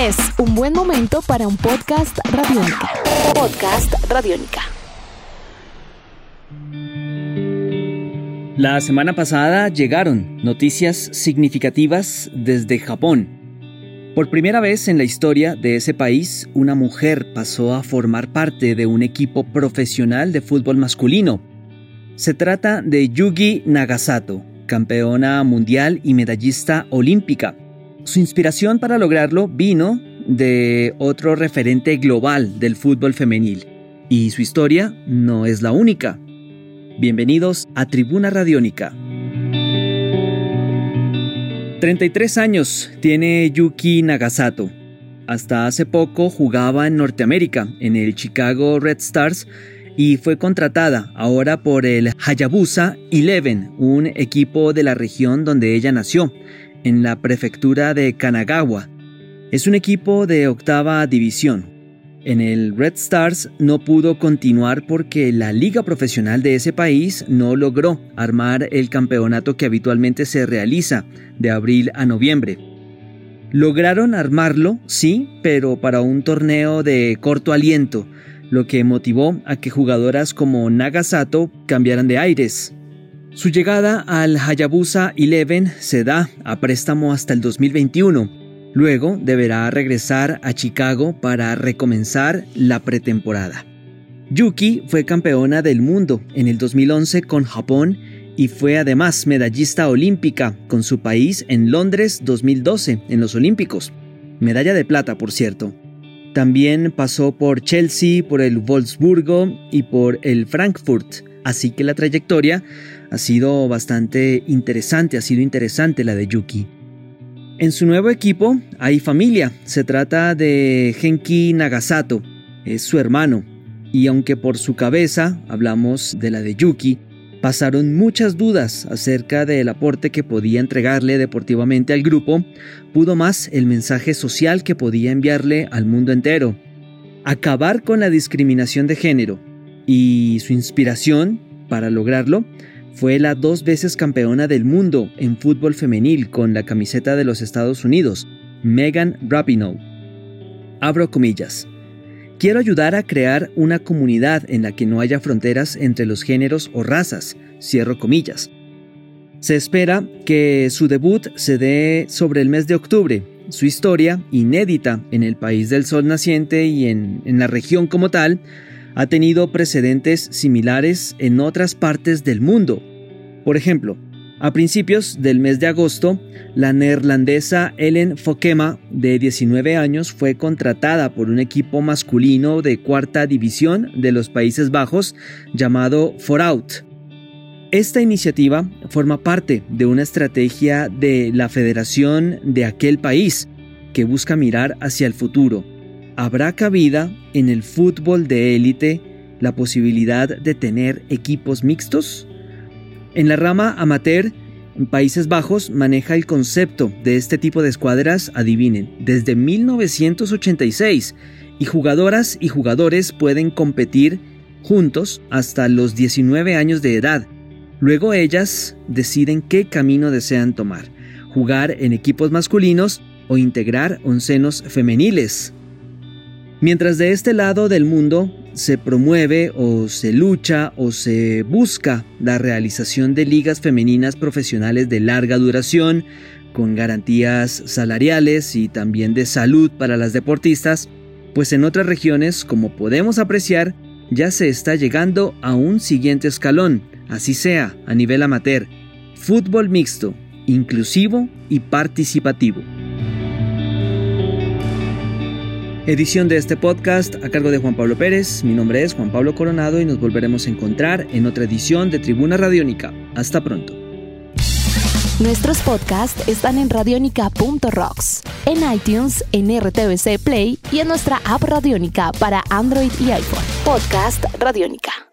Es un buen momento para un podcast radiónica. Podcast radiónica. La semana pasada llegaron noticias significativas desde Japón. Por primera vez en la historia de ese país, una mujer pasó a formar parte de un equipo profesional de fútbol masculino. Se trata de Yugi Nagasato, campeona mundial y medallista olímpica. Su inspiración para lograrlo vino de otro referente global del fútbol femenil, y su historia no es la única. Bienvenidos a Tribuna Radiónica. 33 años tiene Yuki Nagasato. Hasta hace poco jugaba en Norteamérica, en el Chicago Red Stars, y fue contratada ahora por el Hayabusa Eleven, un equipo de la región donde ella nació, en la prefectura de Kanagawa. Es un equipo de octava división. En el Red Stars no pudo continuar porque la liga profesional de ese país no logró armar el campeonato que habitualmente se realiza de abril a noviembre. Lograron armarlo, sí, pero para un torneo de corto aliento, lo que motivó a que jugadoras como Nagasato cambiaran de aires. Su llegada al Hayabusa Eleven se da a préstamo hasta el 2021. Luego deberá regresar a Chicago para recomenzar la pretemporada. Yuki fue campeona del mundo en el 2011 con Japón y fue además medallista olímpica con su país en Londres 2012 en los Olímpicos. Medalla de plata, por cierto. También pasó por Chelsea, por el Wolfsburgo y por el Frankfurt. Así que la trayectoria ha sido bastante interesante, ha sido interesante la de Yuki. En su nuevo equipo hay familia, se trata de Genki Nagasato, es su hermano, y aunque por su cabeza hablamos de la de Yuki, pasaron muchas dudas acerca del aporte que podía entregarle deportivamente al grupo, pudo más el mensaje social que podía enviarle al mundo entero. Acabar con la discriminación de género y su inspiración para lograrlo fue la dos veces campeona del mundo en fútbol femenil con la camiseta de los Estados Unidos, Megan Rapinoe. Abro comillas. Quiero ayudar a crear una comunidad en la que no haya fronteras entre los géneros o razas, cierro comillas. Se espera que su debut se dé sobre el mes de octubre. Su historia, inédita en el país del sol naciente y en, en la región como tal, ha tenido precedentes similares en otras partes del mundo. Por ejemplo, a principios del mes de agosto, la neerlandesa Ellen Fokema, de 19 años, fue contratada por un equipo masculino de cuarta división de los Países Bajos llamado Forout. Esta iniciativa forma parte de una estrategia de la federación de aquel país que busca mirar hacia el futuro ¿Habrá cabida en el fútbol de élite la posibilidad de tener equipos mixtos? En la rama amateur, en Países Bajos maneja el concepto de este tipo de escuadras, adivinen, desde 1986 y jugadoras y jugadores pueden competir juntos hasta los 19 años de edad. Luego ellas deciden qué camino desean tomar, jugar en equipos masculinos o integrar oncenos femeniles. Mientras de este lado del mundo se promueve o se lucha o se busca la realización de ligas femeninas profesionales de larga duración, con garantías salariales y también de salud para las deportistas, pues en otras regiones, como podemos apreciar, ya se está llegando a un siguiente escalón, así sea a nivel amateur, fútbol mixto, inclusivo y participativo. Edición de este podcast a cargo de Juan Pablo Pérez. Mi nombre es Juan Pablo Coronado y nos volveremos a encontrar en otra edición de Tribuna Radiónica. Hasta pronto. Nuestros podcasts están en radionica.rocks, en iTunes, en RTVC Play y en nuestra app Radiónica para Android y iPhone. Podcast Radiónica.